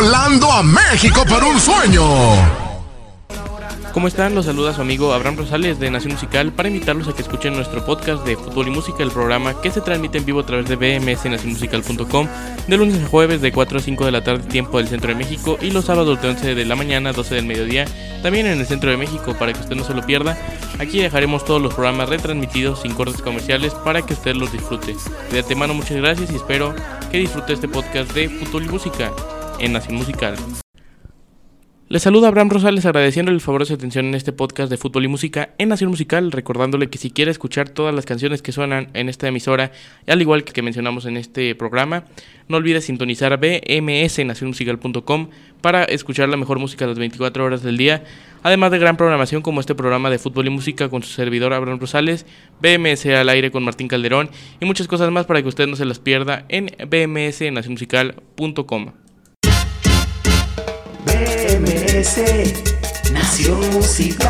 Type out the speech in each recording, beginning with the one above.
volando a México por un sueño. ¿Cómo están? Los saluda su amigo Abraham Rosales de Nación Musical para invitarlos a que escuchen nuestro podcast de fútbol y música, el programa que se transmite en vivo a través de bmsnacionmusical.com de lunes a jueves de 4 a 5 de la tarde tiempo del centro de México y los sábados de 11 de la mañana a 12 del mediodía también en el centro de México para que usted no se lo pierda. Aquí dejaremos todos los programas retransmitidos sin cortes comerciales para que usted los disfrute. De antemano muchas gracias y espero que disfrute este podcast de fútbol y música en Nación Musical. Les saluda Abraham Rosales agradeciéndole el favor de su atención en este podcast de fútbol y música en Nación Musical, recordándole que si quiere escuchar todas las canciones que suenan en esta emisora, al igual que que mencionamos en este programa, no olvide sintonizar bmsnacionmusical.com para escuchar la mejor música las 24 horas del día, además de gran programación como este programa de fútbol y música con su servidor Abraham Rosales, BMS al aire con Martín Calderón y muchas cosas más para que usted no se las pierda en bmsnacionmusical.com. BMS, Nación Musical.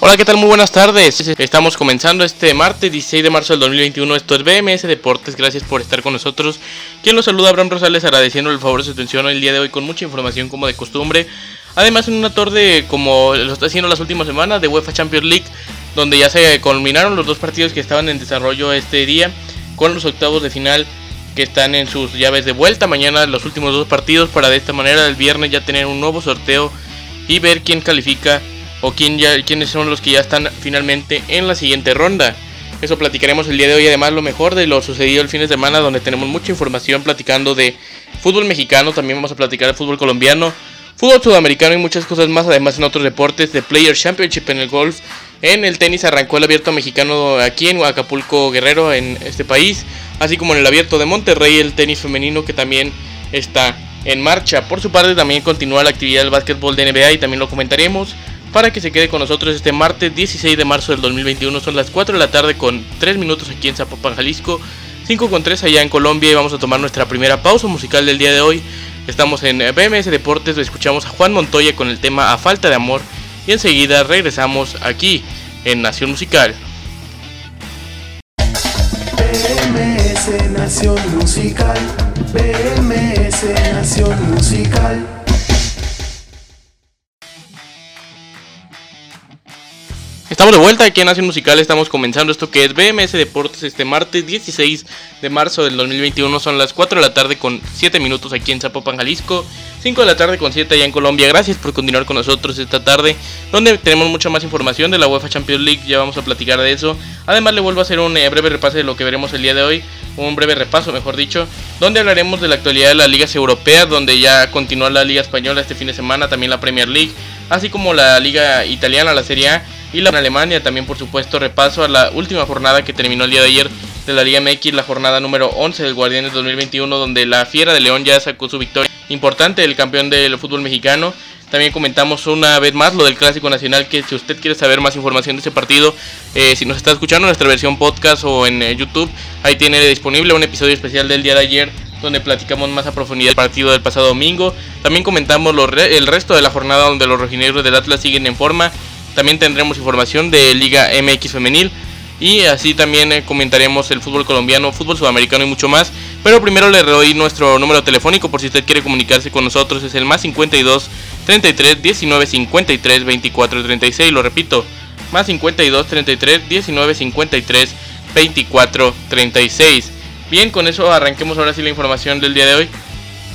Hola, ¿qué tal? Muy buenas tardes. Estamos comenzando este martes 16 de marzo del 2021. Esto es BMS Deportes. Gracias por estar con nosotros. Quien los saluda, Abraham Rosales, agradeciendo el favor de su atención el día de hoy con mucha información como de costumbre. Además, en una torre como lo está haciendo las últimas semanas de UEFA Champions League, donde ya se culminaron los dos partidos que estaban en desarrollo este día con los octavos de final que están en sus llaves de vuelta. Mañana los últimos dos partidos para de esta manera el viernes ya tener un nuevo sorteo y ver quién califica o quién ya, quiénes son los que ya están finalmente en la siguiente ronda. Eso platicaremos el día de hoy, además lo mejor de lo sucedido el fin de semana, donde tenemos mucha información platicando de fútbol mexicano, también vamos a platicar de fútbol colombiano, fútbol sudamericano y muchas cosas más, además en otros deportes de Player Championship en el golf, en el tenis arrancó el abierto mexicano aquí en Acapulco Guerrero, en este país así como en el abierto de Monterrey el tenis femenino que también está en marcha. Por su parte también continúa la actividad del básquetbol de NBA y también lo comentaremos para que se quede con nosotros este martes 16 de marzo del 2021. Son las 4 de la tarde con 3 minutos aquí en Zapopan, Jalisco, 5 con 3 allá en Colombia y vamos a tomar nuestra primera pausa musical del día de hoy. Estamos en BMS Deportes, escuchamos a Juan Montoya con el tema A Falta de Amor y enseguida regresamos aquí en Nación Musical. BMS Nación Musical. BMS Nación Musical. Estamos de vuelta aquí en Nación Musical, estamos comenzando esto que es BMS Deportes este martes 16 de marzo del 2021, son las 4 de la tarde con 7 minutos aquí en Zapopan, Jalisco, 5 de la tarde con 7 allá en Colombia, gracias por continuar con nosotros esta tarde, donde tenemos mucha más información de la UEFA Champions League, ya vamos a platicar de eso, además le vuelvo a hacer un eh, breve repaso de lo que veremos el día de hoy, un breve repaso mejor dicho, donde hablaremos de la actualidad de las ligas europeas, donde ya continúa la Liga Española este fin de semana, también la Premier League, así como la Liga Italiana, la Serie A, y la Alemania. También, por supuesto, repaso a la última jornada que terminó el día de ayer de la Liga MX, la jornada número 11 del Guardianes 2021, donde la Fiera de León ya sacó su victoria importante, el campeón del fútbol mexicano. También comentamos una vez más lo del Clásico Nacional, que si usted quiere saber más información de ese partido, eh, si nos está escuchando en nuestra versión podcast o en eh, YouTube, ahí tiene disponible un episodio especial del día de ayer donde platicamos más a profundidad el partido del pasado domingo. También comentamos el resto de la jornada donde los rojinegros del Atlas siguen en forma también tendremos información de Liga MX Femenil. Y así también eh, comentaremos el fútbol colombiano, fútbol sudamericano y mucho más. Pero primero le doy nuestro número telefónico por si usted quiere comunicarse con nosotros. Es el más 52 33 19 53 24 36. Lo repito, más 52 33 19 53 24 36. Bien, con eso arranquemos ahora sí la información del día de hoy.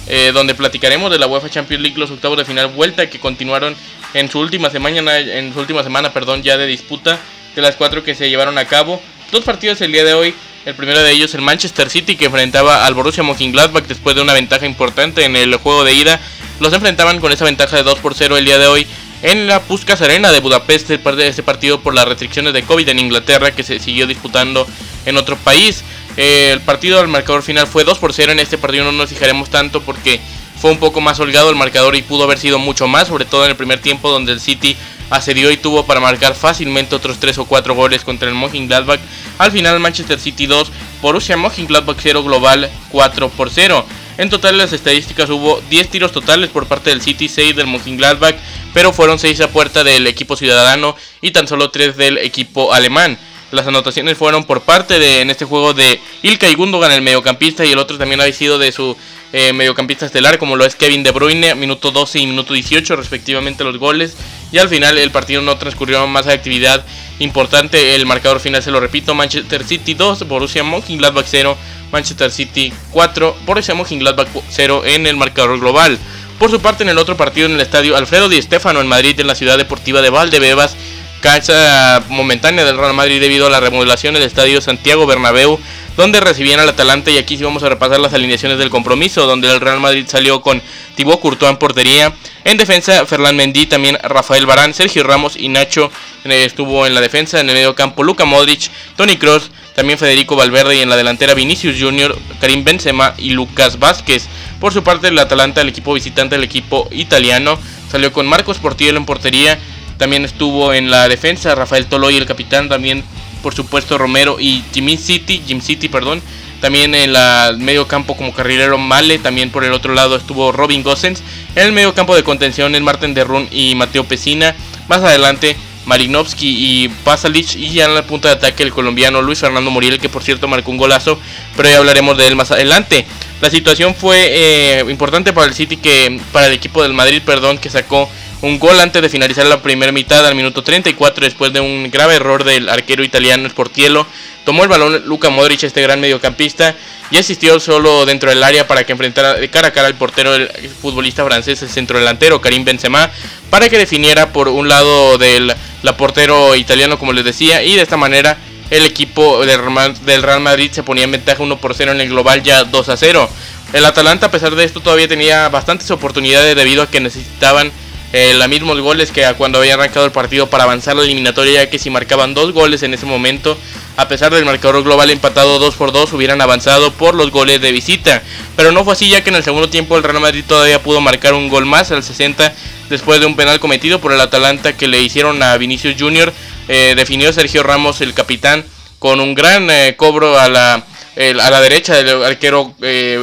Eh, donde platicaremos de la UEFA Champions League, los octavos de final vuelta que continuaron en su última semana, en su última semana, perdón, ya de disputa de las cuatro que se llevaron a cabo. Dos partidos el día de hoy. El primero de ellos el Manchester City que enfrentaba al Borussia Mönchengladbach después de una ventaja importante en el juego de ida. Los enfrentaban con esa ventaja de 2 por 0 el día de hoy en la Puskas Arena de Budapest, este partido por las restricciones de COVID en Inglaterra que se siguió disputando en otro país. El partido al marcador final fue 2 por 0. En este partido no nos fijaremos tanto porque fue un poco más holgado el marcador y pudo haber sido mucho más, sobre todo en el primer tiempo donde el City asedió y tuvo para marcar fácilmente otros 3 o 4 goles contra el Mönchengladbach. Al final Manchester City 2, Borussia Mönchengladbach 0 global 4 por 0. En total las estadísticas hubo 10 tiros totales por parte del City, 6 del Mönchengladbach, pero fueron 6 a puerta del equipo ciudadano y tan solo 3 del equipo alemán. Las anotaciones fueron por parte de en este juego de Ilkay Gundogan, el mediocampista, y el otro también había sido de su eh, mediocampista estelar, como lo es Kevin De Bruyne, minuto 12 y minuto 18 respectivamente los goles. Y al final el partido no transcurrió más actividad importante. El marcador final se lo repito, Manchester City 2, Borussia Mönchengladbach 0, Manchester City 4, Borussia Mönchengladbach 0 en el marcador global. Por su parte, en el otro partido en el estadio Alfredo Di Stéfano en Madrid, en la ciudad deportiva de Valdebebas, casa momentánea del Real Madrid debido a la remodelación del estadio Santiago Bernabéu, donde recibían al Atalanta y aquí sí vamos a repasar las alineaciones del compromiso, donde el Real Madrid salió con Thibaut Courtois en portería, en defensa Ferland Mendy, también Rafael Barán, Sergio Ramos y Nacho eh, estuvo en la defensa, en el medio campo Luca Modric, Tony Cross, también Federico Valverde y en la delantera Vinicius Junior, Karim Benzema y Lucas Vázquez. Por su parte el Atalanta, el equipo visitante del equipo italiano, salió con Marcos Portillo en portería, también estuvo en la defensa Rafael Toloy, el capitán, también por supuesto Romero y Jimmy City, Jim City, perdón. También en el medio campo como carrilero Male, también por el otro lado estuvo Robin Gosens. En el medio campo de contención en Martin Derrun y Mateo Pesina. Más adelante Marinovsky y Pasalic y ya en la punta de ataque el colombiano Luis Fernando Muriel que por cierto marcó un golazo, pero ya hablaremos de él más adelante. La situación fue eh, importante para el City que para el equipo del Madrid, perdón, que sacó un gol antes de finalizar la primera mitad al minuto 34 después de un grave error del arquero italiano Sportiello. Tomó el balón Luka Modric, este gran mediocampista, y asistió solo dentro del área para que enfrentara de cara a cara al portero el futbolista francés, el centrodelantero Karim Benzema, para que definiera por un lado del la portero italiano, como les decía, y de esta manera el equipo del Real Madrid se ponía en ventaja 1 por 0 en el global ya 2 a 0. El Atalanta a pesar de esto todavía tenía bastantes oportunidades debido a que necesitaban eh, los mismos goles que cuando había arrancado el partido para avanzar la eliminatoria, ya que si marcaban dos goles en ese momento, a pesar del marcador global empatado 2 por 2, hubieran avanzado por los goles de visita. Pero no fue así, ya que en el segundo tiempo el Real Madrid todavía pudo marcar un gol más al 60 después de un penal cometido por el Atalanta que le hicieron a Vinicius Junior. Eh, definió Sergio Ramos, el capitán, con un gran eh, cobro a la a la derecha del arquero eh,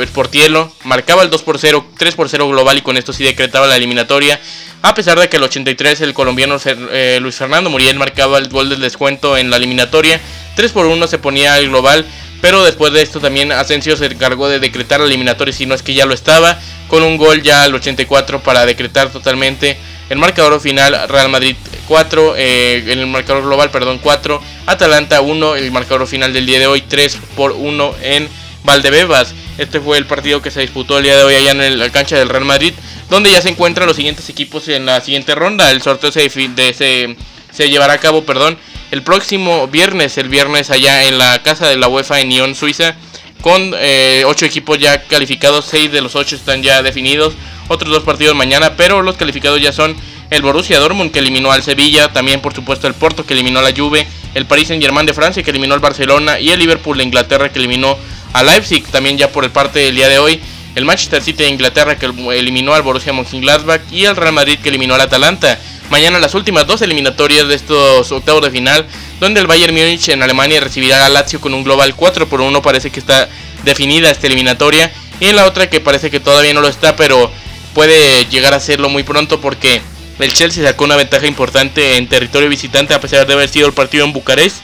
marcaba el 2 por 0, 3 por 0 global y con esto sí decretaba la eliminatoria. A pesar de que el 83 el colombiano eh, Luis Fernando Muriel marcaba el gol del descuento en la eliminatoria, 3 por 1 se ponía el global, pero después de esto también Asensio se encargó de decretar la eliminatoria, si no es que ya lo estaba, con un gol ya al 84 para decretar totalmente el marcador final Real Madrid 4, eh, el marcador global, perdón, 4, Atalanta 1, el marcador final del día de hoy 3 por 1 en Valdebebas. Este fue el partido que se disputó el día de hoy allá en la cancha del Real Madrid, donde ya se encuentran los siguientes equipos en la siguiente ronda. El sorteo se, se, llevará a cabo, perdón, el próximo viernes, el viernes allá en la casa de la UEFA en Lyon, Suiza, con 8 eh, equipos ya calificados, 6 de los 8 están ya definidos otros dos partidos mañana, pero los calificados ya son el Borussia Dortmund que eliminó al Sevilla, también por supuesto el Porto que eliminó a la Juve, el Paris Saint Germain de Francia que eliminó al Barcelona y el Liverpool de Inglaterra que eliminó a Leipzig, también ya por el parte del día de hoy, el Manchester City de Inglaterra que eliminó al Borussia Mönchengladbach y el Real Madrid que eliminó al Atalanta. Mañana las últimas dos eliminatorias de estos octavos de final, donde el Bayern Múnich en Alemania recibirá a Lazio con un global 4 por 1, parece que está definida esta eliminatoria, y en la otra que parece que todavía no lo está, pero puede llegar a serlo muy pronto porque el Chelsea sacó una ventaja importante en territorio visitante a pesar de haber sido el partido en Bucarest.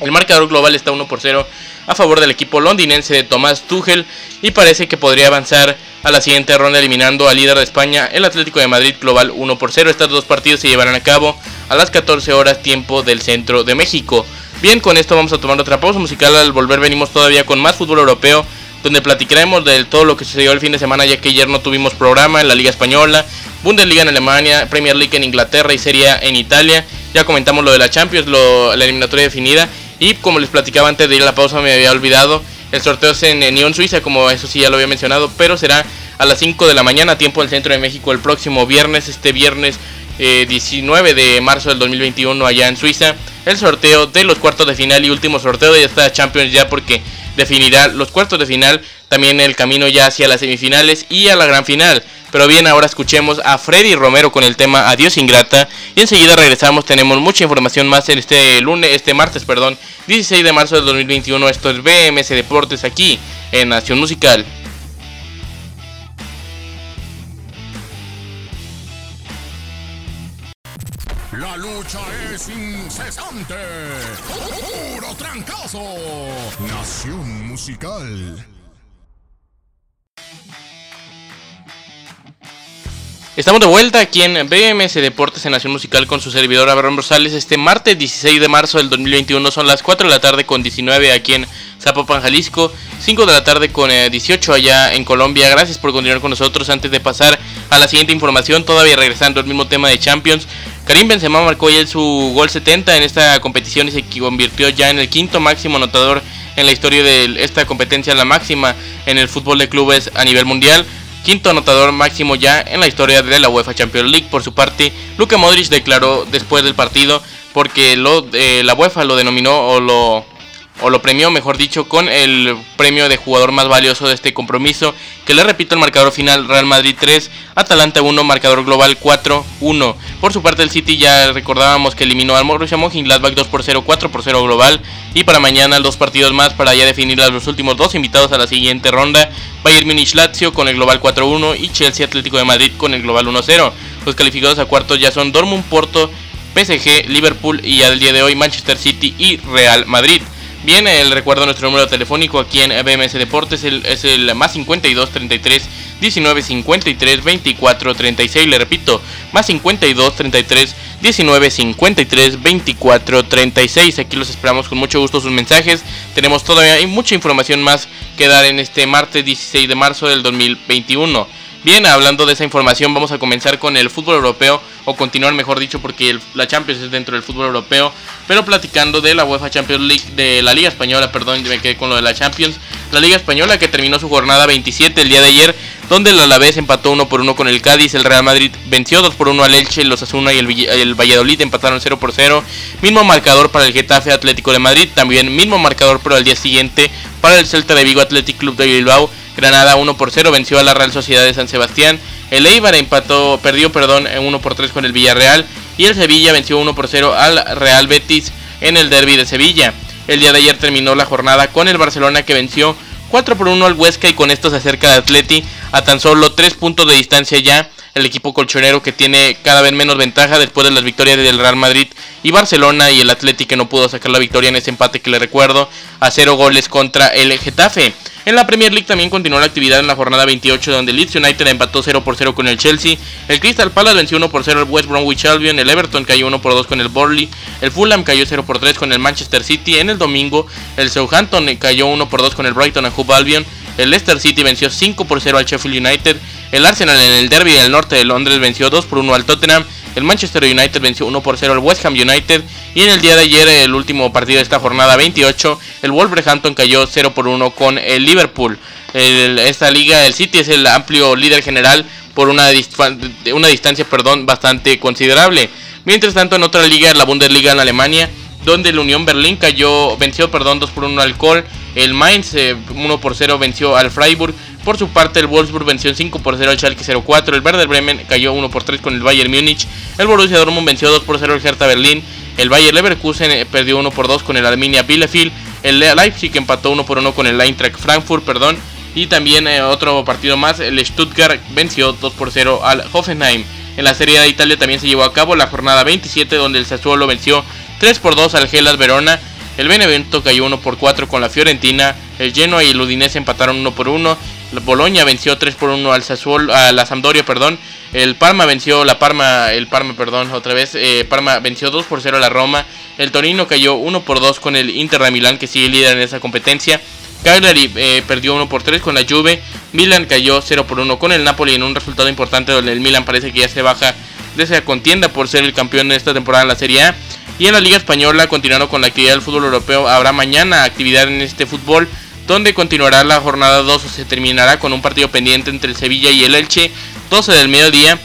El marcador global está 1 por 0 a favor del equipo londinense de Tomás Tuchel y parece que podría avanzar a la siguiente ronda eliminando al líder de España, el Atlético de Madrid global 1 por 0. Estos dos partidos se llevarán a cabo a las 14 horas tiempo del centro de México. Bien, con esto vamos a tomar otra pausa musical. Al volver venimos todavía con más fútbol europeo donde platicaremos de todo lo que sucedió el fin de semana, ya que ayer no tuvimos programa en la Liga Española, Bundesliga en Alemania, Premier League en Inglaterra y Serie A en Italia. Ya comentamos lo de la Champions, lo, la eliminatoria definida. Y como les platicaba antes de ir a la pausa, me había olvidado. El sorteo es en, Nyon, Suiza, como eso sí ya lo había mencionado, pero será a las 5 de la mañana, tiempo del centro de México, el próximo viernes, este viernes 19 eh, de marzo del 2021, allá en Suiza. El sorteo de los cuartos de final y último sorteo de esta Champions, ya porque definirá los cuartos de final, también el camino ya hacia las semifinales y a la gran final. Pero bien, ahora escuchemos a Freddy Romero con el tema Adiós Ingrata. Y enseguida regresamos, tenemos mucha información más en este lunes, este martes, perdón, 16 de marzo del 2021. Esto es BMS Deportes aquí en Nación Musical. La lucha es incesante. Nación musical. Estamos de vuelta aquí en BMS Deportes en Nación Musical con su servidor Abraham Rosales. Este martes 16 de marzo del 2021 son las 4 de la tarde con 19 aquí en Zapopan, Jalisco. 5 de la tarde con 18 eh, allá en Colombia. Gracias por continuar con nosotros. Antes de pasar a la siguiente información, todavía regresando al mismo tema de Champions. Karim Benzema marcó ya su gol 70 en esta competición y se convirtió ya en el quinto máximo anotador en la historia de esta competencia, la máxima en el fútbol de clubes a nivel mundial quinto anotador máximo ya en la historia de la UEFA Champions League. Por su parte, Luka Modric declaró después del partido porque lo, eh, la UEFA lo denominó o lo o lo premió, mejor dicho, con el premio de jugador más valioso de este compromiso, que le repito el marcador final Real Madrid 3, Atalanta 1, marcador global 4-1. Por su parte el City ya recordábamos que eliminó al Borussia Mönchengladbach 2 por 0, 4 por 0 global y para mañana dos partidos más para ya definir a los últimos dos invitados a la siguiente ronda, Bayern Munich Lazio con el global 4-1 y Chelsea Atlético de Madrid con el global 1-0. Los calificados a cuartos ya son Dortmund, Porto, PSG, Liverpool y al día de hoy Manchester City y Real Madrid. Bien, el recuerdo nuestro número telefónico aquí en BMS Deportes es el más 52 33 19 53 24 36. Le repito, más 52 33 19 53 24 36. Aquí los esperamos con mucho gusto sus mensajes. Tenemos todavía mucha información más que dar en este martes 16 de marzo del 2021. Bien, hablando de esa información, vamos a comenzar con el fútbol europeo, o continuar mejor dicho, porque la Champions es dentro del fútbol europeo, pero platicando de la UEFA Champions League, de la Liga Española, perdón, me quedé con lo de la Champions, la Liga Española que terminó su jornada 27 el día de ayer, donde el Alavés empató 1 por 1 con el Cádiz, el Real Madrid venció 2 por 1 al Elche, los Asuna y el, el Valladolid empataron 0 por 0, mismo marcador para el Getafe Atlético de Madrid, también mismo marcador pero al día siguiente para el Celta de Vigo Athletic Club de Bilbao, Granada 1 por 0 venció a la Real Sociedad de San Sebastián. El Eibar empató, perdió perdón, 1 por 3 con el Villarreal. Y el Sevilla venció 1 por 0 al Real Betis en el derby de Sevilla. El día de ayer terminó la jornada con el Barcelona que venció 4 por 1 al Huesca y con esto se acerca de Atleti a tan solo 3 puntos de distancia ya. El equipo colchonero que tiene cada vez menos ventaja después de las victorias del Real Madrid y Barcelona y el Atleti que no pudo sacar la victoria en ese empate que le recuerdo a 0 goles contra el Getafe. En la Premier League también continuó la actividad en la jornada 28 donde Leeds United empató 0 por 0 con el Chelsea, el Crystal Palace venció 1 por 0 al West Bromwich Albion, el Everton cayó 1 por 2 con el Burnley, el Fulham cayó 0 por 3 con el Manchester City, en el domingo el Southampton cayó 1 por 2 con el Brighton and Hove Albion, el Leicester City venció 5 por 0 al Sheffield United, el Arsenal en el derby del norte de Londres venció 2 por 1 al Tottenham, el Manchester United venció 1 por 0 al West Ham United y en el día de ayer, el último partido de esta jornada 28, el Wolverhampton cayó 0 por 1 con el Liverpool esta liga, el City es el amplio líder general por una, distancia perdón, bastante considerable. Mientras tanto, en otra liga, la Bundesliga en Alemania, donde el Unión Berlín cayó, venció perdón, 2 por 1 al Kohl, el Mainz 1 eh, por 0 venció al Freiburg, por su parte el Wolfsburg venció 5 por 0 al Schalke 04, el Werder Bremen cayó 1 por 3 con el Bayern Múnich, el Borussia Dortmund venció 2 por 0 al Hertha Berlín, el Bayer Leverkusen eh, perdió 1 por 2 con el Arminia Bielefeld, el Leipzig empató 1 por 1 con el Eintracht Frankfurt, perdón, y también eh, otro partido más, el Stuttgart venció 2 por 0 al Hoffenheim. En la Serie de Italia también se llevó a cabo la jornada 27 donde el Sassuolo venció 3 por 2 al Gelas Verona. El Benevento cayó 1 por 4 con la Fiorentina. El Genoa y el Udinese empataron 1 por 1. Boloña venció 3 por 1 al Sassuolo, a la Sampdoria, perdón. El Parma venció, la Parma, el Parma, perdón, otra vez. Eh, Parma venció 2 por 0 a la Roma. El Torino cayó 1 por 2 con el Inter de Milán que sigue líder en esa competencia. Cagliari eh, perdió 1 por 3 con la Juve. Milan cayó 0 por 1 con el Napoli en un resultado importante donde el Milan parece que ya se baja de esa contienda por ser el campeón de esta temporada en la Serie A. Y en la Liga Española, continuando con la actividad del fútbol europeo, habrá mañana actividad en este fútbol, donde continuará la jornada 2 o se terminará con un partido pendiente entre el Sevilla y el Elche, 12 del mediodía.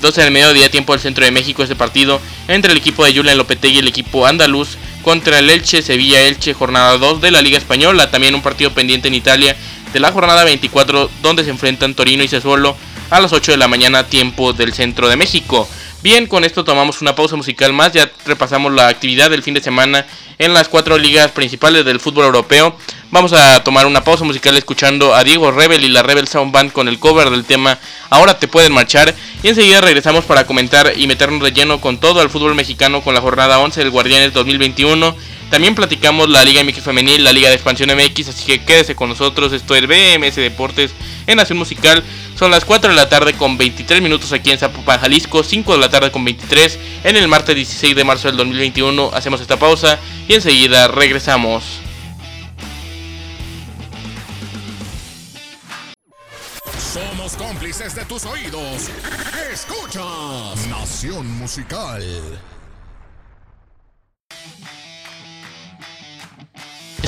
12 del mediodía, tiempo del centro de México, este partido entre el equipo de Julian Lopetegui y el equipo andaluz contra el Elche, Sevilla Elche, jornada 2 de la Liga Española. También un partido pendiente en Italia de la jornada 24 donde se enfrentan Torino y Sassuolo a las 8 de la mañana tiempo del centro de México. Bien, con esto tomamos una pausa musical más, ya repasamos la actividad del fin de semana en las cuatro ligas principales del fútbol europeo. Vamos a tomar una pausa musical escuchando a Diego Rebel y la Rebel Sound Band con el cover del tema Ahora te pueden marchar Y enseguida regresamos para comentar y meternos de lleno con todo el fútbol mexicano con la jornada 11 del Guardianes 2021. También platicamos la Liga MX Femenil, la Liga de Expansión MX, así que quédese con nosotros. Esto es BMS Deportes en Nación Musical. Son las 4 de la tarde con 23 minutos aquí en Zapopan, Jalisco. 5 de la tarde con 23 en el martes 16 de marzo del 2021. Hacemos esta pausa y enseguida regresamos. Somos cómplices de tus oídos. Escuchas Nación Musical.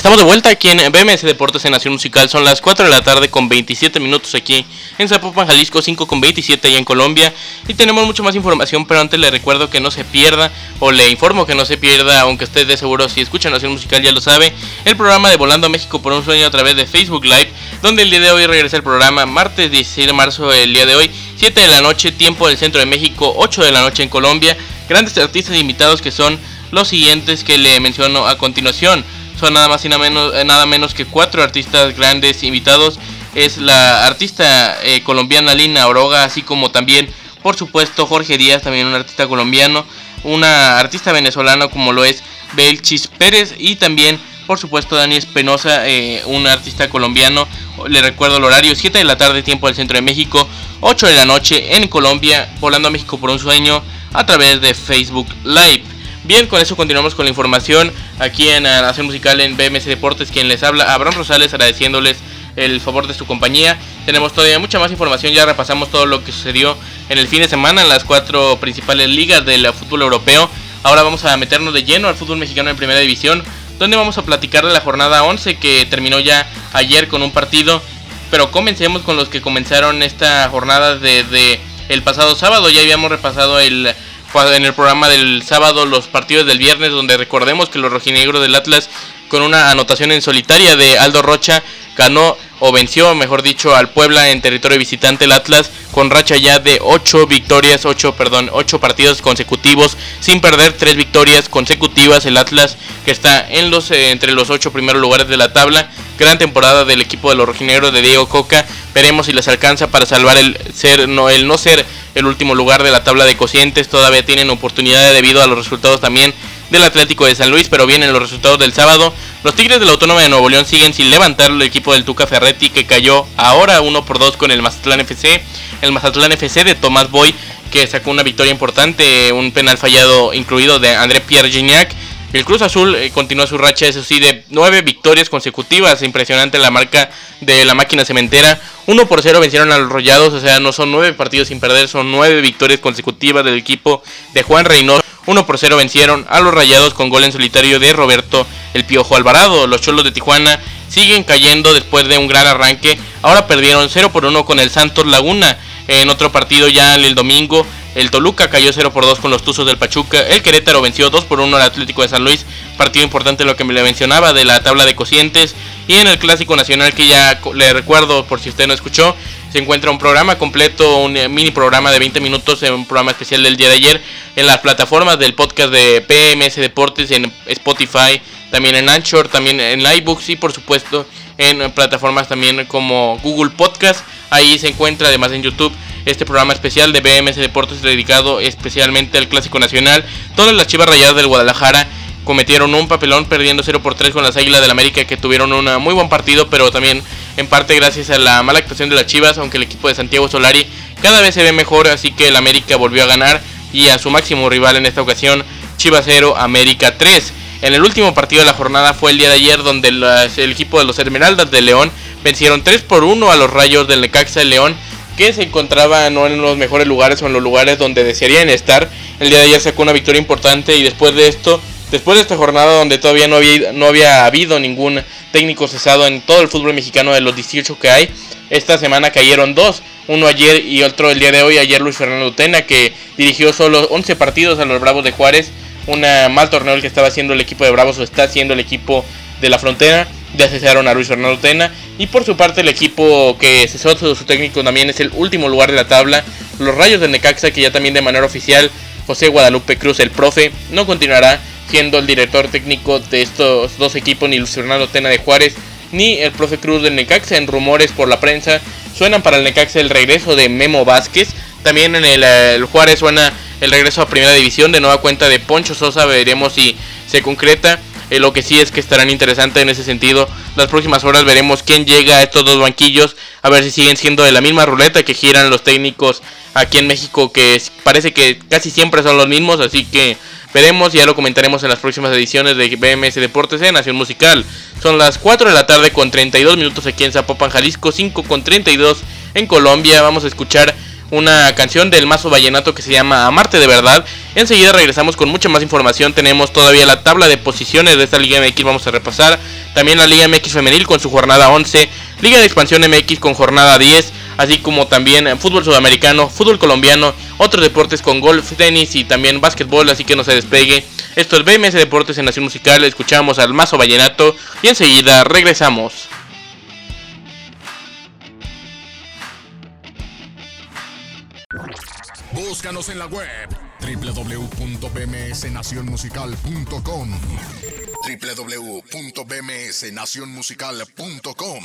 Estamos de vuelta aquí en BMS Deportes en Nación Musical. Son las 4 de la tarde con 27 minutos aquí en Zapopan, Jalisco, 5 con 27 allá en Colombia. Y tenemos mucho más información, pero antes le recuerdo que no se pierda, o le informo que no se pierda, aunque usted de seguro si escucha Nación Musical ya lo sabe, el programa de Volando a México por un sueño a través de Facebook Live, donde el día de hoy regresa el programa, martes 16 de marzo, el día de hoy, 7 de la noche, tiempo del centro de México, 8 de la noche en Colombia. Grandes artistas invitados que son los siguientes que le menciono a continuación son nada más y nada menos, eh, nada menos que cuatro artistas grandes invitados. Es la artista eh, colombiana Lina Oroga, así como también, por supuesto, Jorge Díaz, también un artista colombiano. Una artista venezolana como lo es Belchis Pérez y también, por supuesto, Dani Espinosa, eh, un artista colombiano. Le recuerdo el horario, 7 de la tarde, tiempo del centro de México, 8 de la noche en Colombia, volando a México por un sueño a través de Facebook Live. Bien, con eso continuamos con la información aquí en Nación Musical en BMS Deportes. Quien les habla, Abraham Rosales, agradeciéndoles el favor de su compañía. Tenemos todavía mucha más información, ya repasamos todo lo que sucedió en el fin de semana en las cuatro principales ligas del fútbol europeo. Ahora vamos a meternos de lleno al fútbol mexicano en primera división, donde vamos a platicar de la jornada 11 que terminó ya ayer con un partido. Pero comencemos con los que comenzaron esta jornada desde el pasado sábado. Ya habíamos repasado el en el programa del sábado los partidos del viernes, donde recordemos que los rojinegros del Atlas, con una anotación en solitaria de Aldo Rocha, ganó o venció, mejor dicho, al Puebla en territorio visitante el Atlas con racha ya de 8 victorias, 8, perdón, 8 partidos consecutivos sin perder 3 victorias consecutivas el Atlas que está en los eh, entre los 8 primeros lugares de la tabla. Gran temporada del equipo de los rojinegros de Diego Coca. Veremos si les alcanza para salvar el ser no el no ser el último lugar de la tabla de cocientes. Todavía tienen oportunidad debido a los resultados también del Atlético de San Luis, pero vienen los resultados del sábado. Los Tigres de la Autónoma de Nuevo León siguen sin levantar el equipo del Tuca Ferretti que cayó ahora 1 por 2 con el Mazatlán FC. El Mazatlán FC de Tomás Boy que sacó una victoria importante, un penal fallado incluido de André Pierre Gignac. El Cruz Azul eh, continúa su racha, eso sí, de nueve victorias consecutivas. Impresionante la marca de la máquina cementera. 1 por 0 vencieron a los Rollados, o sea, no son nueve partidos sin perder, son nueve victorias consecutivas del equipo de Juan Reynoso. 1 por 0 vencieron a los Rayados con gol en solitario de Roberto El Piojo Alvarado. Los Cholos de Tijuana siguen cayendo después de un gran arranque. Ahora perdieron 0 por 1 con el Santos Laguna. En otro partido ya el domingo, el Toluca cayó 0 por 2 con los Tuzos del Pachuca. El Querétaro venció 2 por 1 al Atlético de San Luis. Partido importante lo que me le mencionaba de la tabla de cocientes. Y en el Clásico Nacional que ya le recuerdo por si usted no escuchó, se encuentra un programa completo, un eh, mini programa de 20 minutos, un programa especial del día de ayer en las plataformas del podcast de PMS Deportes, en Spotify, también en Anchor, también en iBooks y por supuesto en plataformas también como Google Podcast. Ahí se encuentra además en YouTube este programa especial de BMS Deportes dedicado especialmente al Clásico Nacional. Todas las Chivas Rayadas del Guadalajara cometieron un papelón perdiendo 0 por 3 con las Águilas del América que tuvieron un muy buen partido, pero también en parte gracias a la mala actuación de las Chivas, aunque el equipo de Santiago Solari cada vez se ve mejor, así que el América volvió a ganar y a su máximo rival en esta ocasión, Chivas 0, América 3. En el último partido de la jornada fue el día de ayer donde el equipo de los Esmeraldas de León vencieron 3 por 1 a los Rayos del Necaxa de León que se encontraba no en los mejores lugares o en los lugares donde desearían estar. El día de ayer sacó una victoria importante y después de esto Después de esta jornada donde todavía no había, no había habido ningún técnico cesado en todo el fútbol mexicano de los 18 que hay, esta semana cayeron dos, uno ayer y otro el día de hoy, ayer Luis Fernando Utena que dirigió solo 11 partidos a los Bravos de Juárez, un mal torneo el que estaba haciendo el equipo de Bravos o está haciendo el equipo de la frontera, ya cesaron a Luis Fernando Utena y por su parte el equipo que cesó su, su técnico también es el último lugar de la tabla, los Rayos de Necaxa que ya también de manera oficial José Guadalupe Cruz, el profe, no continuará siendo el director técnico de estos dos equipos, ni Luis Fernando Tena de Juárez, ni el profe Cruz del Necaxa. En rumores por la prensa suenan para el Necaxa el regreso de Memo Vázquez, También en el, Juárez suena el regreso a Primera División de nueva cuenta de Poncho Sosa. Veremos si se concreta. Eh, lo que sí es que estarán interesantes en ese sentido. Las próximas horas veremos quién llega a estos dos banquillos. A ver si siguen siendo de la misma ruleta que giran los técnicos aquí en México. Que parece que casi siempre son los mismos. Así que veremos. Ya lo comentaremos en las próximas ediciones de BMS Deportes en Nación Musical. Son las 4 de la tarde con 32 minutos aquí en Zapopan, Jalisco. 5 con 32 en Colombia. Vamos a escuchar una canción del Mazo Vallenato que se llama Amarte de verdad. Enseguida regresamos con mucha más información. Tenemos todavía la tabla de posiciones de esta Liga MX, vamos a repasar. También la Liga MX femenil con su jornada 11, Liga de Expansión MX con jornada 10, así como también fútbol sudamericano, fútbol colombiano, otros deportes con golf, tenis y también básquetbol, así que no se despegue. Esto es BMS Deportes en Nación Musical, escuchamos al Mazo Vallenato y enseguida regresamos. Búscanos en la web www.bmsnacionmusical.com www.bmsnacionmusical.com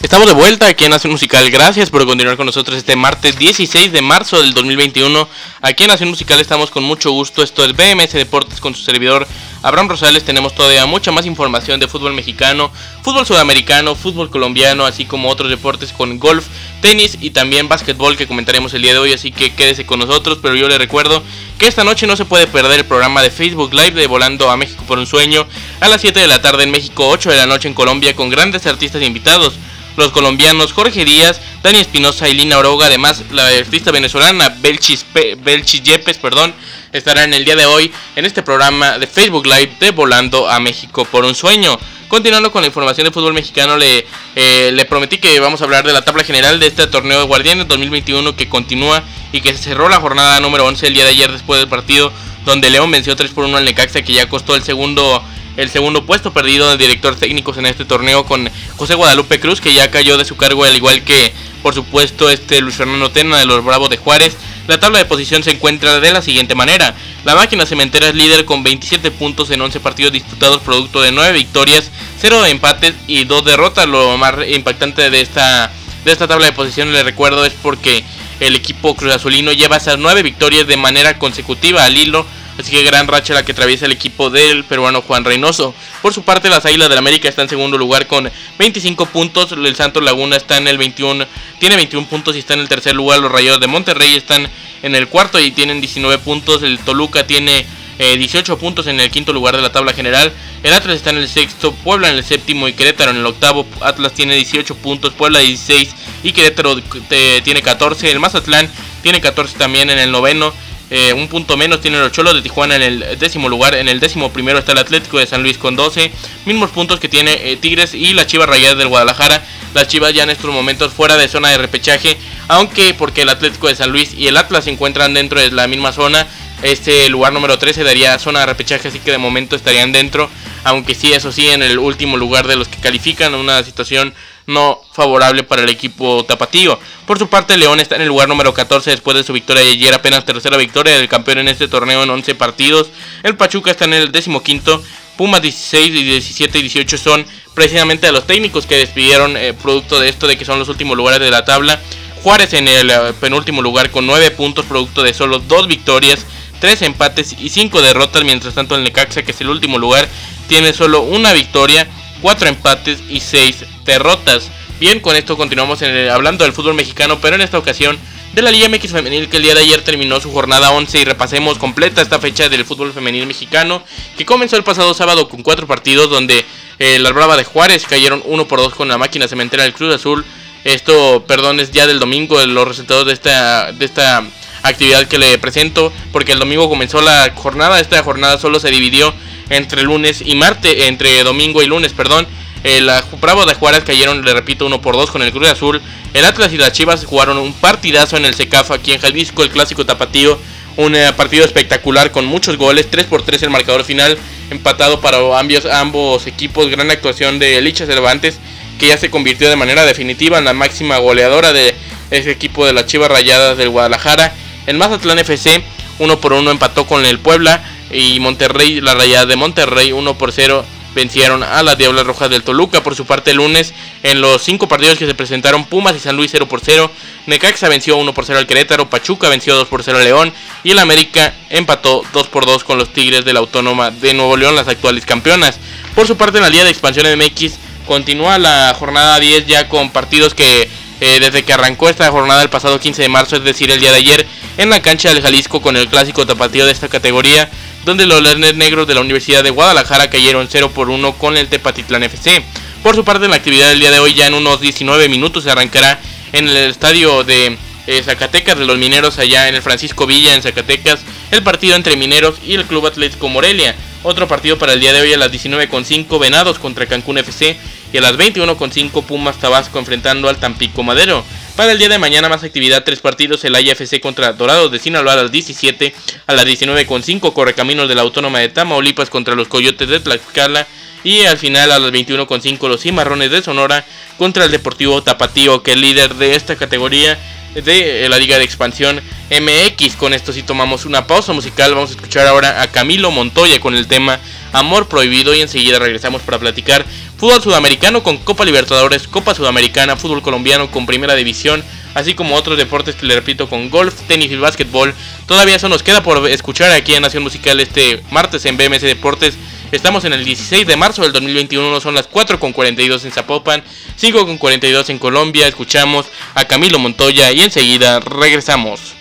Estamos de vuelta aquí en Nación Musical. Gracias por continuar con nosotros este martes 16 de marzo del 2021. Aquí en Nación Musical estamos con mucho gusto. Esto es BMS Deportes con su servidor Abraham Rosales. Tenemos todavía mucha más información de fútbol mexicano, fútbol sudamericano, fútbol colombiano, así como otros deportes con golf, tenis y también básquetbol que comentaremos el día de hoy. Así que quédese con nosotros. Pero yo le recuerdo que esta noche no se puede perder el programa de Facebook Live de Volando a México por un sueño a las 7 de la tarde en México, 8 de la noche en Colombia con grandes artistas invitados los colombianos Jorge Díaz, Dani Espinosa y Lina Oroga, además la artista venezolana Belchis, Belchis Yepes, perdón, estará en el día de hoy en este programa de Facebook Live de Volando a México por un sueño. Continuando con la información de fútbol mexicano, le, eh, le prometí que vamos a hablar de la tabla general de este torneo de Guardianes 2021 que continúa y que se cerró la jornada número 11 el día de ayer después del partido donde León venció 3 por 1 al Necaxa que ya costó el segundo el segundo puesto perdido de directores técnicos en este torneo con José Guadalupe Cruz, que ya cayó de su cargo, al igual que, por supuesto, este Luis Fernando Tena de los Bravos de Juárez. La tabla de posición se encuentra de la siguiente manera. La máquina cementera es líder con 27 puntos en 11 partidos disputados, producto de 9 victorias, 0 empates y 2 derrotas. Lo más impactante de esta, de esta tabla de posición, le recuerdo, es porque el equipo Cruz Azulino lleva esas 9 victorias de manera consecutiva al hilo Así que gran racha la que atraviesa el equipo del peruano Juan Reynoso. Por su parte, las Águilas del América están en segundo lugar con 25 puntos. El Santos Laguna está en el 21, tiene 21 puntos y está en el tercer lugar. Los Rayados de Monterrey están en el cuarto y tienen 19 puntos. El Toluca tiene 18 eh, puntos en el quinto lugar de la tabla general. El Atlas está en el sexto, Puebla en el séptimo y Querétaro en el octavo. Atlas tiene 18 puntos, Puebla 16 y Querétaro eh, tiene 14. El Mazatlán tiene 14 también en el noveno. Eh, un punto menos tienen los Cholos de Tijuana en el décimo lugar. En el décimo primero está el Atlético de San Luis con 12. Mismos puntos que tiene eh, Tigres y la Chivas Rayadas del Guadalajara. Las Chivas ya en estos momentos fuera de zona de repechaje. Aunque porque el Atlético de San Luis y el Atlas se encuentran dentro de la misma zona. Este lugar número 13 daría zona de repechaje. Así que de momento estarían dentro. Aunque sí, eso sí, en el último lugar de los que califican. Una situación no favorable para el equipo tapatío. Por su parte, León está en el lugar número 14 después de su victoria de ayer, apenas tercera victoria del campeón en este torneo en 11 partidos. El Pachuca está en el décimo quinto. Pumas 16 y 17 y 18 son precisamente de los técnicos que despidieron eh, producto de esto de que son los últimos lugares de la tabla. Juárez en el eh, penúltimo lugar con 9 puntos producto de solo 2 victorias, 3 empates y 5 derrotas. Mientras tanto el Necaxa que es el último lugar tiene solo una victoria 4 empates y 6 derrotas. Bien, con esto continuamos hablando del fútbol mexicano, pero en esta ocasión de la Liga MX Femenil que el día de ayer terminó su jornada 11 y repasemos completa esta fecha del fútbol femenil mexicano que comenzó el pasado sábado con 4 partidos donde eh, Brava de Juárez cayeron 1 por 2 con la máquina cementera del Cruz Azul. Esto, perdón, es ya del domingo los resultados de esta, de esta actividad que le presento porque el domingo comenzó la jornada, esta jornada solo se dividió entre lunes y martes, entre domingo y lunes, perdón. El Bravo de Juárez cayeron, le repito, uno por dos con el Cruz Azul. El Atlas y las Chivas jugaron un partidazo en el Secafa aquí en Jalisco, el clásico tapatío. Un eh, partido espectacular con muchos goles, 3 por 3 el marcador final, empatado para ambos, ambos equipos. Gran actuación de Licha Cervantes, que ya se convirtió de manera definitiva en la máxima goleadora de ese equipo de las Chivas Rayadas del Guadalajara. El Mazatlán FC 1 por 1 empató con el Puebla y Monterrey, la rayada de Monterrey 1 por 0 vencieron a las Diablas Rojas del Toluca. Por su parte, el lunes, en los cinco partidos que se presentaron, Pumas y San Luis 0 por 0. Necaxa venció 1 por 0 al Querétaro. Pachuca venció 2 por 0 al León. Y el América empató 2 por 2 con los Tigres de la Autónoma de Nuevo León, las actuales campeonas. Por su parte, en la Liga de Expansión MX, continúa la jornada 10 ya con partidos que eh, desde que arrancó esta jornada el pasado 15 de marzo, es decir, el día de ayer, en la cancha del Jalisco con el clásico tapatío de esta categoría, donde los Lerner Negros de la Universidad de Guadalajara cayeron 0 por 1 con el Tepatitlán FC. Por su parte, en la actividad del día de hoy, ya en unos 19 minutos se arrancará en el estadio de eh, Zacatecas de los Mineros, allá en el Francisco Villa, en Zacatecas, el partido entre Mineros y el Club Atlético Morelia. Otro partido para el día de hoy a las 19.5 Venados contra Cancún FC y a las 21.5 Pumas Tabasco enfrentando al Tampico Madero. Para el día de mañana más actividad, tres partidos, el IFC contra Dorados de Sinaloa a las 17, a las 19.5 Correcaminos de la Autónoma de Tamaulipas contra los Coyotes de Tlaxcala y al final a las 21.5 los Cimarrones de Sonora contra el Deportivo Tapatío que es líder de esta categoría de la Liga de Expansión MX. Con esto sí tomamos una pausa musical. Vamos a escuchar ahora a Camilo Montoya con el tema Amor Prohibido y enseguida regresamos para platicar fútbol sudamericano con Copa Libertadores, Copa Sudamericana, fútbol colombiano con Primera División, así como otros deportes que le repito con golf, tenis y básquetbol. Todavía eso nos queda por escuchar aquí en Nación Musical este martes en BMS Deportes. Estamos en el 16 de marzo del 2021, son las 4 con 42 en Zapopan, 5 con 42 en Colombia. Escuchamos a Camilo Montoya y enseguida regresamos.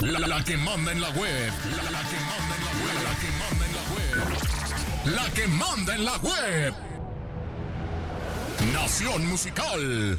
La que manda en la web. La que manda en la web. La que manda en la web. Nación Musical.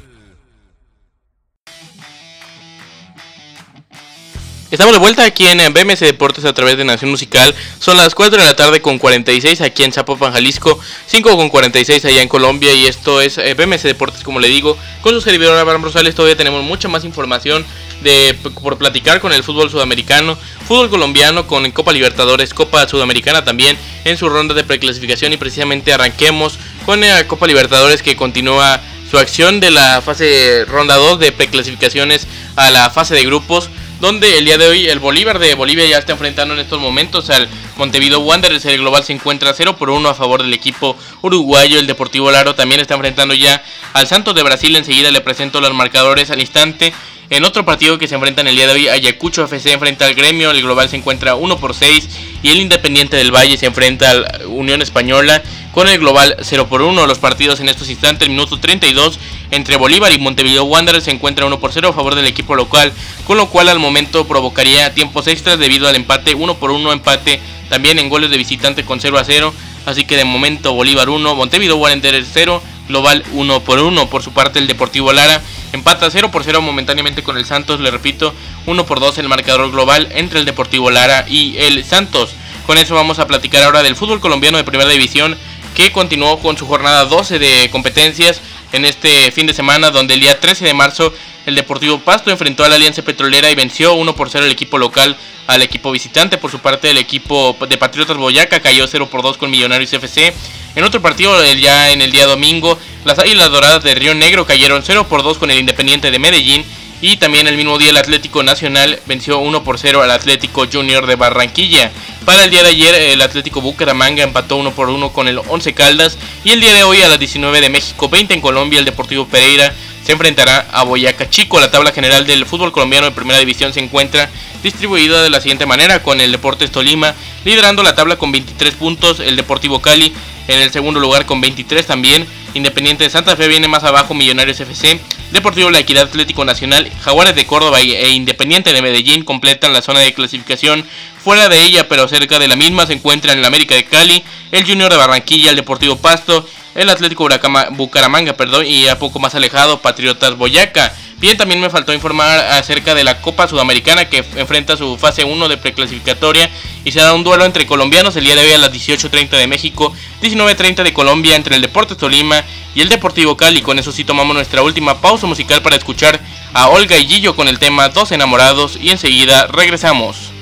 Estamos de vuelta aquí en BMS Deportes a través de Nación Musical. Son las 4 de la tarde con 46 aquí en Zapopan, Jalisco. 5 con 46 allá en Colombia. Y esto es eh, BMS Deportes, como le digo. Con su servidor Abraham Rosales todavía tenemos mucha más información de, por platicar con el fútbol sudamericano. Fútbol colombiano con Copa Libertadores, Copa Sudamericana también en su ronda de preclasificación. Y precisamente arranquemos con la Copa Libertadores que continúa su acción de la fase ronda 2 de preclasificaciones a la fase de grupos donde el día de hoy el Bolívar de Bolivia ya está enfrentando en estos momentos al Montevideo Wanderers. El global se encuentra 0 por 1 a favor del equipo uruguayo. El Deportivo Laro también está enfrentando ya al Santos de Brasil. Enseguida le presento los marcadores al instante. En otro partido que se enfrentan el día de hoy, Ayacucho FC enfrenta al Gremio, el global se encuentra 1 por 6 y el Independiente del Valle se enfrenta al Unión Española con el global 0 por 1. Los partidos en estos instantes, el minuto 32 entre Bolívar y Montevideo Wanderers se encuentra 1 por 0 a favor del equipo local, con lo cual al momento provocaría tiempos extras debido al empate 1 por 1 empate también en goles de visitante con 0 a 0. Así que de momento Bolívar 1, Montevideo Wanderers 0, global 1 por 1. Por su parte el Deportivo Lara empata 0 por 0 momentáneamente con el Santos, le repito, 1 por 2 el marcador global entre el Deportivo Lara y el Santos. Con eso vamos a platicar ahora del fútbol colombiano de primera división que continuó con su jornada 12 de competencias en este fin de semana donde el día 13 de marzo el Deportivo Pasto enfrentó a la Alianza Petrolera y venció 1 por 0 el equipo local al equipo visitante. Por su parte el equipo de Patriotas Boyaca cayó 0 por 2 con Millonarios FC. En otro partido ya en el día domingo las Águilas Doradas de Río Negro cayeron 0 por 2 con el Independiente de Medellín. Y también el mismo día el Atlético Nacional venció 1 por 0 al Atlético Junior de Barranquilla. Para el día de ayer el Atlético Bucaramanga empató 1 por 1 con el 11 Caldas. Y el día de hoy a las 19 de México 20 en Colombia el Deportivo Pereira se enfrentará a Boyacá Chico. La tabla general del fútbol colombiano de primera división se encuentra distribuida de la siguiente manera con el Deportes Tolima liderando la tabla con 23 puntos, el Deportivo Cali en el segundo lugar con 23 también, Independiente de Santa Fe viene más abajo, Millonarios FC, Deportivo La Equidad Atlético Nacional, Jaguares de Córdoba e Independiente de Medellín completan la zona de clasificación. Fuera de ella, pero cerca de la misma, se encuentran el América de Cali, el Junior de Barranquilla, el Deportivo Pasto, el Atlético Bucaramanga, perdón, y a poco más alejado, Patriotas Boyaca. Bien, también me faltó informar acerca de la Copa Sudamericana que enfrenta su fase 1 de preclasificatoria y será un duelo entre colombianos el día de hoy a las 18.30 de México, 19.30 de Colombia entre el Deportes Tolima y el Deportivo Cali. Con eso sí tomamos nuestra última pausa musical para escuchar a Olga y Gillo con el tema Dos enamorados y enseguida regresamos.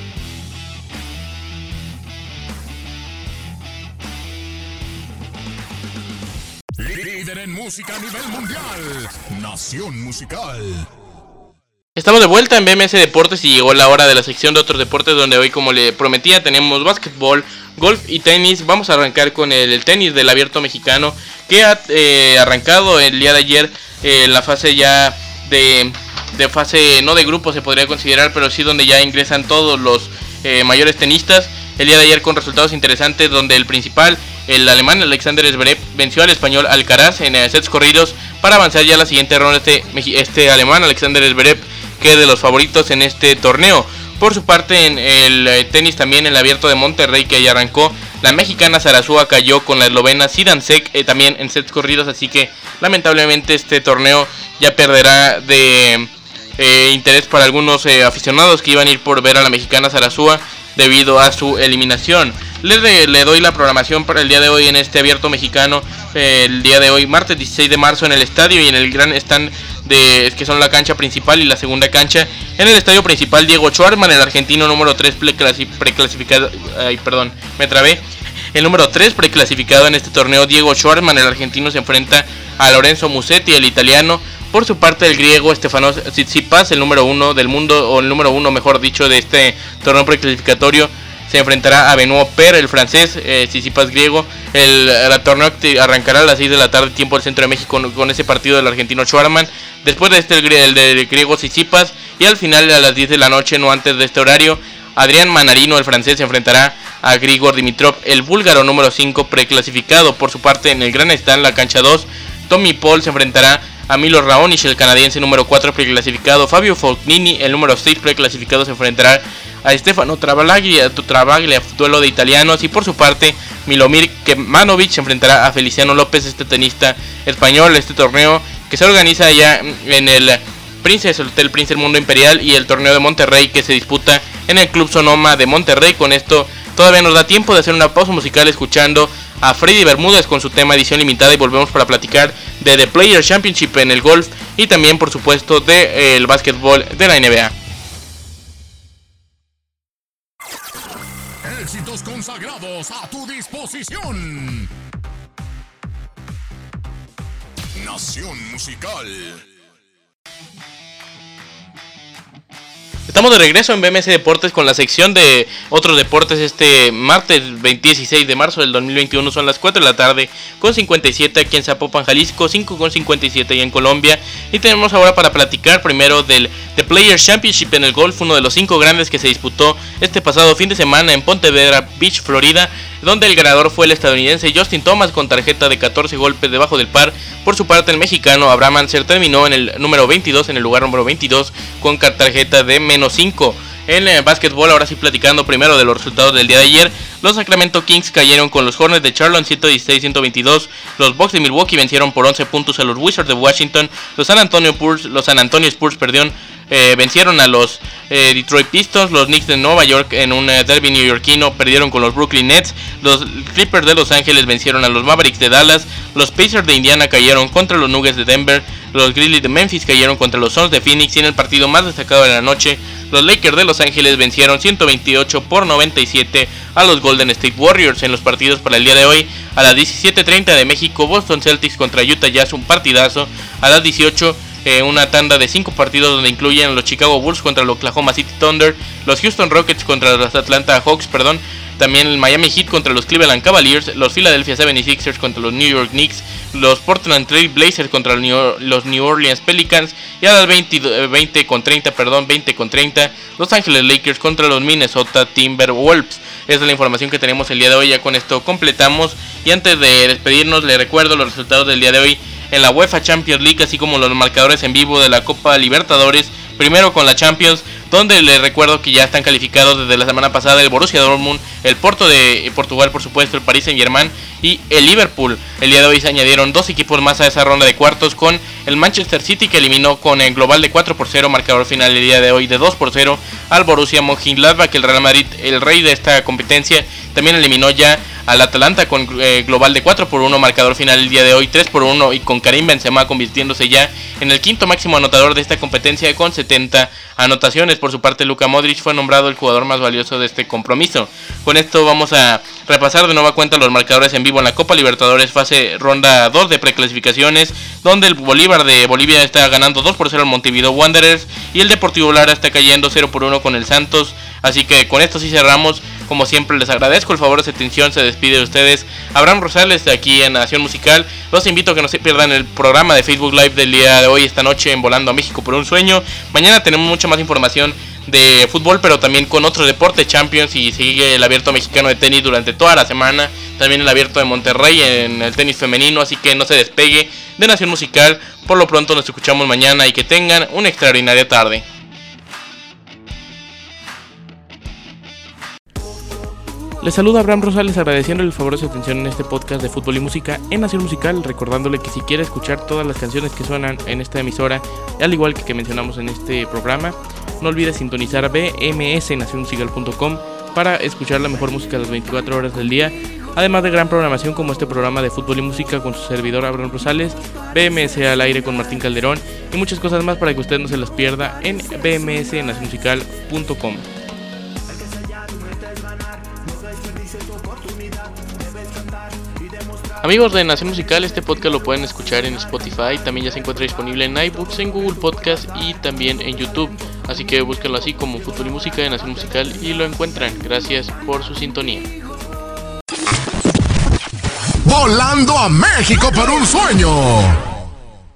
Líder en música a nivel mundial. Estamos de vuelta en BMS Deportes y llegó la hora de la sección de otros deportes donde hoy como le prometía tenemos básquetbol, golf y tenis. Vamos a arrancar con el, tenis del abierto mexicano que ha eh, arrancado el día de ayer eh, la fase ya de, de, fase no de grupo se podría considerar, pero sí donde ya ingresan todos los eh, mayores tenistas. El día de ayer con resultados interesantes donde el principal, el alemán Alexander Zverev, venció al español Alcaraz en sets corridos para avanzar ya a la siguiente ronda. Este, este alemán Alexander Zverev que de los favoritos en este torneo. Por su parte, en el eh, tenis también, el abierto de Monterrey que ya arrancó, la mexicana Sarasúa cayó con la eslovena Sidansek eh, también en sets corridos, así que lamentablemente este torneo ya perderá de eh, interés para algunos aficionados que iban a ir por ver a la mexicana Sarasúa debido a su eliminación. Le, le, doy la programación para el día de hoy en este abierto mexicano. el día de hoy, martes 16 de marzo, en el estadio y en el gran stand de que son la cancha principal y la segunda cancha. En el estadio principal, Diego Schwarman, el argentino número 3 preclasificado. Ay, perdón, me trabé. El número 3 preclasificado en este torneo, Diego Schwarman, el argentino, se enfrenta a Lorenzo Musetti, el italiano. Por su parte, el griego Stefanos Tsitsipas, el número 1 del mundo, o el número 1, mejor dicho, de este torneo preclasificatorio, se enfrentará a Benoit Per, el francés, eh, griego. El, torneo arrancará a las 6 de la tarde, tiempo del centro de México, con, ese partido del argentino Schwarman. Después de este, el, del griego Tsitsipas. Y al final, a las 10 de la noche, no antes de este horario, Adrián Manarino, el francés, se enfrentará a Grigor Dimitrov, el búlgaro número 5 preclasificado. Por su parte, en el Gran Stand, la cancha 2, Tommy Paul se enfrentará a Milo el canadiense número 4 preclasificado. Fabio Fognini, el número 6 preclasificado, se enfrentará a Stefano Travaglia, Travaglia, duelo de italianos. Y por su parte, Milomir Kemanovic se enfrentará a Feliciano López, este tenista español. Este torneo que se organiza allá en el Princess Hotel Prince del Mundo Imperial y el torneo de Monterrey que se disputa en el Club Sonoma de Monterrey. Con esto todavía nos da tiempo de hacer una pausa musical escuchando a Freddy Bermúdez con su tema edición limitada y volvemos para platicar de The Player Championship en el golf y también por supuesto del de, eh, básquetbol de la NBA. Éxitos consagrados a tu disposición. Nación Musical. Estamos de regreso en BMS Deportes con la sección de otros deportes este martes 16 de marzo del 2021. Son las 4 de la tarde con 57 aquí en Zapopan, Jalisco, 5 con 57 y en Colombia. Y tenemos ahora para platicar primero del The Players Championship en el golf, uno de los cinco grandes que se disputó este pasado fin de semana en Pontevedra Beach, Florida donde el ganador fue el estadounidense Justin Thomas con tarjeta de 14 golpes debajo del par. Por su parte, el mexicano Abraham Anser terminó en el número 22, en el lugar número 22, con tarjeta de menos 5. En el básquetbol, ahora sí platicando primero de los resultados del día de ayer. Los Sacramento Kings cayeron con los Hornets de Charlotte 116-122. Los Bucks de Milwaukee vencieron por 11 puntos a los Wizards de Washington. Los San Antonio Spurs, los San Antonio Spurs perdieron eh, vencieron a los eh, Detroit Pistons, los Knicks de Nueva York en un eh, derby neoyorquino perdieron con los Brooklyn Nets, los Clippers de Los Ángeles vencieron a los Mavericks de Dallas, los Pacers de Indiana cayeron contra los Nuggets de Denver, los Grizzlies de Memphis cayeron contra los Suns de Phoenix y en el partido más destacado de la noche, los Lakers de Los Ángeles vencieron 128 por 97 a los Golden State Warriors en los partidos para el día de hoy. A las 17.30 de México, Boston Celtics contra Utah Jazz, un partidazo. A las 18 eh, una tanda de cinco partidos donde incluyen los Chicago Bulls contra los Oklahoma City Thunder, los Houston Rockets contra los Atlanta Hawks, perdón, también el Miami Heat contra los Cleveland Cavaliers, los Philadelphia 76ers contra los New York Knicks, los Portland Trail Blazers contra los New Orleans Pelicans y a las 20, 20 con 30, perdón, 20 con 30, Los Angeles Lakers contra los Minnesota Timberwolves. Esa es la información que tenemos el día de hoy, ya con esto completamos y antes de despedirnos le recuerdo los resultados del día de hoy en la UEFA Champions League, así como los marcadores en vivo de la Copa Libertadores. Primero con la Champions, donde les recuerdo que ya están calificados desde la semana pasada el Borussia Dortmund, el Porto de Portugal, por supuesto, el Paris Saint-Germain y el Liverpool. El día de hoy se añadieron dos equipos más a esa ronda de cuartos con el Manchester City que eliminó con el global de 4 por 0, marcador final el día de hoy de 2 por 0 al Borussia Mönchengladbach, el Real Madrid, el rey de esta competencia, también eliminó ya al Atalanta con eh, global de 4 por 1, marcador final el día de hoy 3 por 1 y con Karim Benzema convirtiéndose ya en el quinto máximo anotador de esta competencia con 70 anotaciones. Por su parte, Luka Modric fue nombrado el jugador más valioso de este compromiso. Con esto vamos a repasar de nueva cuenta los marcadores en vivo en la Copa Libertadores fase ronda 2 de preclasificaciones, donde el Bolívar de Bolivia está ganando 2 por 0 al Montevideo Wanderers y el Deportivo Lara está cayendo 0 por 1 con el Santos. Así que con esto sí cerramos. Como siempre les agradezco el favor de su atención. Se despide de ustedes Abraham Rosales de aquí en Nación Musical. Los invito a que no se pierdan el programa de Facebook Live del día de hoy, esta noche en Volando a México por un sueño. Mañana tenemos mucha más información de fútbol, pero también con otro deporte Champions y sigue el abierto mexicano de tenis durante toda la semana. También el abierto de Monterrey en el tenis femenino, así que no se despegue de Nación Musical. Por lo pronto nos escuchamos mañana y que tengan una extraordinaria tarde. Les saluda Abraham Rosales agradeciendo el favor de su atención en este podcast de fútbol y música en Nación Musical, recordándole que si quiere escuchar todas las canciones que suenan en esta emisora, al igual que que mencionamos en este programa, no olvide sintonizar bmsnacionmusical.com para escuchar la mejor música las 24 horas del día, además de gran programación como este programa de fútbol y música con su servidor Abraham Rosales, BMS al aire con Martín Calderón y muchas cosas más para que usted no se las pierda en bmsnacionmusical.com. Amigos de Nación Musical, este podcast lo pueden escuchar en Spotify, también ya se encuentra disponible en iBooks, en Google Podcast y también en YouTube. Así que búsquenlo así como Fútbol y Música de Nación Musical y lo encuentran. Gracias por su sintonía. Volando a México por un sueño